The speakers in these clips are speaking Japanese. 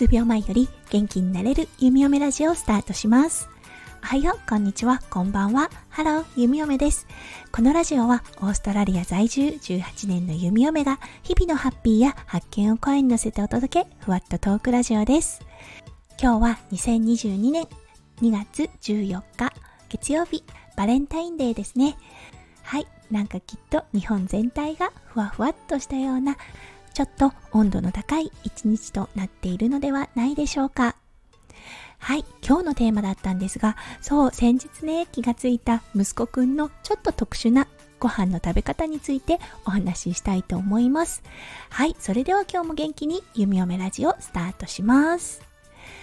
数秒前より元気になれる弓嫁ラジオをスタートします。おはよう、こんにちは、こんばんは。ハロー、弓嫁です。このラジオはオーストラリア在住18年の弓嫁が日々のハッピーや発見を声に乗せてお届け、ふわっとトークラジオです。今日は2022年2月14日月曜日、バレンタインデーですね。はい、なんかきっと日本全体がふわふわっとしたようなちょっと温度の高い一日となっているのではないでしょうか。はい、今日のテーマだったんですが、そう、先日ね、気がついた息子くんのちょっと特殊なご飯の食べ方についてお話ししたいと思います。はい、それでは今日も元気に弓嫁ラジオスタートします。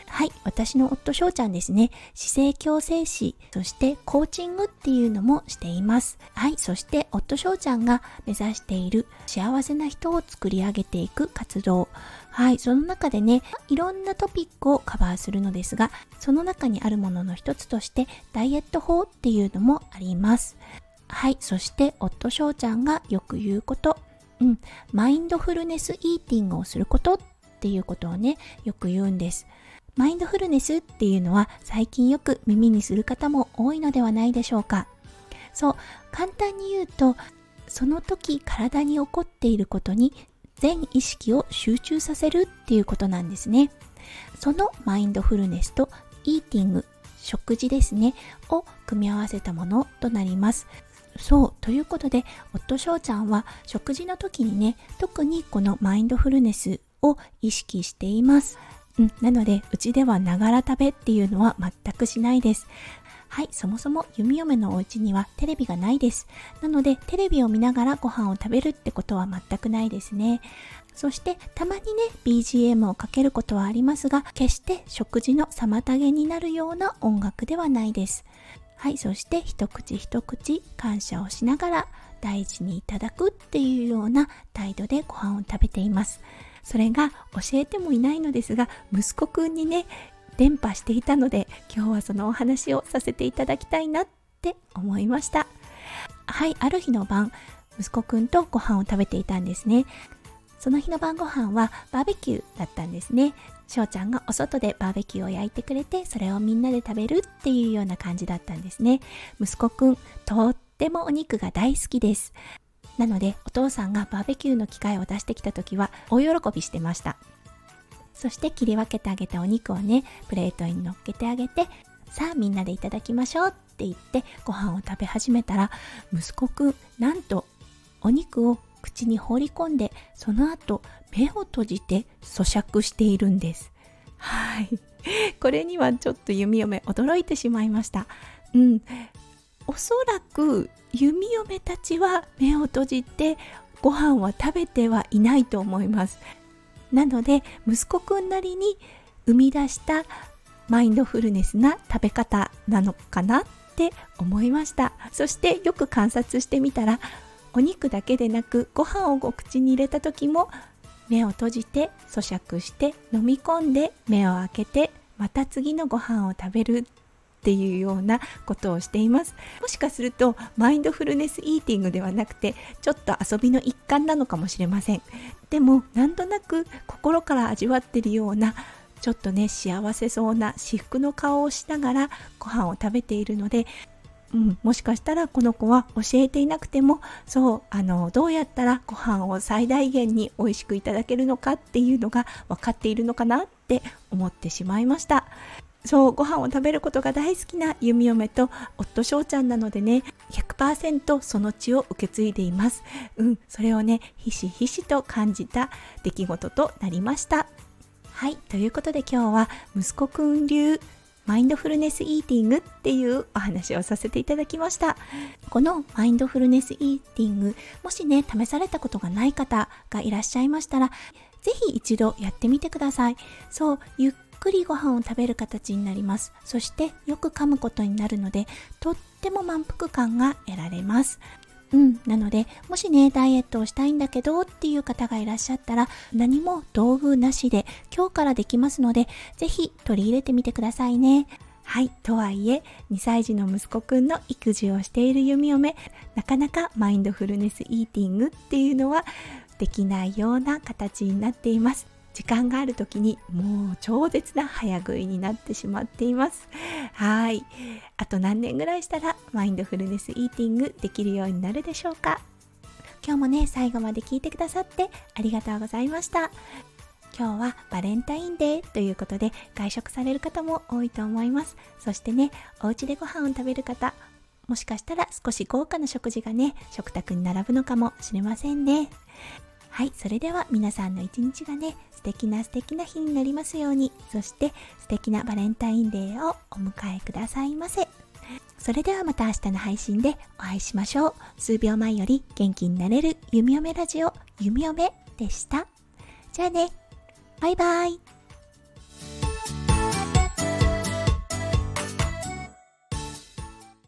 はい、私の夫翔ちゃんですね、姿勢矯正士、そしてコーチングっていうのもしています。はい、そして夫翔ちゃんが目指している幸せな人を作り上げていく活動。はい、その中でね、いろんなトピックをカバーするのですが、その中にあるものの一つとして、ダイエット法っていうのもあります。はい、そして夫翔ちゃんがよく言うこと、うん、マインドフルネスイーティングをすることっていうことをね、よく言うんです。マインドフルネスっていうのは最近よく耳にする方も多いのではないでしょうか。そう、簡単に言うと、その時体に起こっていることに全意識を集中させるっていうことなんですね。そのマインドフルネスとイーティング、食事ですね、を組み合わせたものとなります。そう、ということで、夫翔ちゃんは食事の時にね、特にこのマインドフルネスを意識しています。うん、なので、うちではながら食べっていうのは全くしないです。はい、そもそも弓嫁のお家にはテレビがないです。なので、テレビを見ながらご飯を食べるってことは全くないですね。そして、たまにね、BGM をかけることはありますが、決して食事の妨げになるような音楽ではないです。はい、そして一口一口感謝をしながら大事にいただくっていうような態度でご飯を食べています。それが教えてもいないのですが息子くんにね伝播していたので今日はそのお話をさせていただきたいなって思いました。はいある日の晩息子くんとご飯を食べていたんですね。その日の晩ご飯はバーベキューだったんですね。翔ちゃんがお外でバーベキューを焼いてくれてそれをみんなで食べるっていうような感じだったんですね。息子くんとってもお肉が大好きです。なのでお父さんがバーベキューの機械を出してきた時は大喜びしてました。そして切り分けてあげたお肉をねプレートに乗っけてあげてさあみんなでいただきましょうって言ってご飯を食べ始めたら息子くんなんとお肉を口に放り込んでその後目を閉じて咀嚼しているんです。はい。これにはちょっと弓嫁驚いてしまいました。うん。おそらく弓嫁たちは目を閉じてご飯は食べてはいないと思います。なので息子くんなりに生み出したマインドフルネスな食べ方なのかなって思いました。そしてよく観察してみたらお肉だけでなくご飯をお口に入れた時も目を閉じて咀嚼して飲み込んで目を開けてまた次のご飯を食べるっていうようなことをしています。もしかするとマインドフルネスイーティングではなくてちょっと遊びの一環なのかもしれません。でもなんとなく心から味わってるようなちょっとね幸せそうな至福の顔をしながらご飯を食べているのでうん、もしかしたらこの子は教えていなくてもそうあのどうやったらご飯を最大限に美味しくいただけるのかっていうのが分かっているのかなって思ってしまいました。そうご飯を食べることが大好きな弓嫁と夫翔ちゃんなのでね100%その血を受け継いでいます。うんそれをねひしひしと感じた出来事となりました。はいということで今日は息子くん流マインドフルネスイーティングっていうお話をさせていただきました。このマインドフルネスイーティングもしね試されたことがない方がいらっしゃいましたらぜひ一度やってみてください。そうゆっくりご飯を食べる形になりますそしてよく噛むことになるのでとっても満腹感が得られますうん、なのでもしねダイエットをしたいんだけどっていう方がいらっしゃったら何も道具なしで今日からできますのでぜひ取り入れてみてくださいねはい。とはいえ、2歳児の息子くんの育児をしている弓嫁、なかなかマインドフルネスイーティングっていうのはできないような形になっています。時間がある時にもう超絶な早食いになってしまっています。はい。あと何年ぐらいしたらマインドフルネスイーティングできるようになるでしょうか？今日もね、最後まで聞いてくださってありがとうございました。今日はバレンタインデーということで外食される方も多いと思います。そしてね、お家でご飯を食べる方、もしかしたら少し豪華な食事がね、食卓に並ぶのかもしれませんね。はい、それでは皆さんの一日がね、素敵な素敵な日になりますように、そして素敵なバレンタインデーをお迎えくださいませ。それではまた明日の配信でお会いしましょう。数秒前より元気になれる弓嫁ラジオ、弓嫁でした。じゃあね。バイバイ。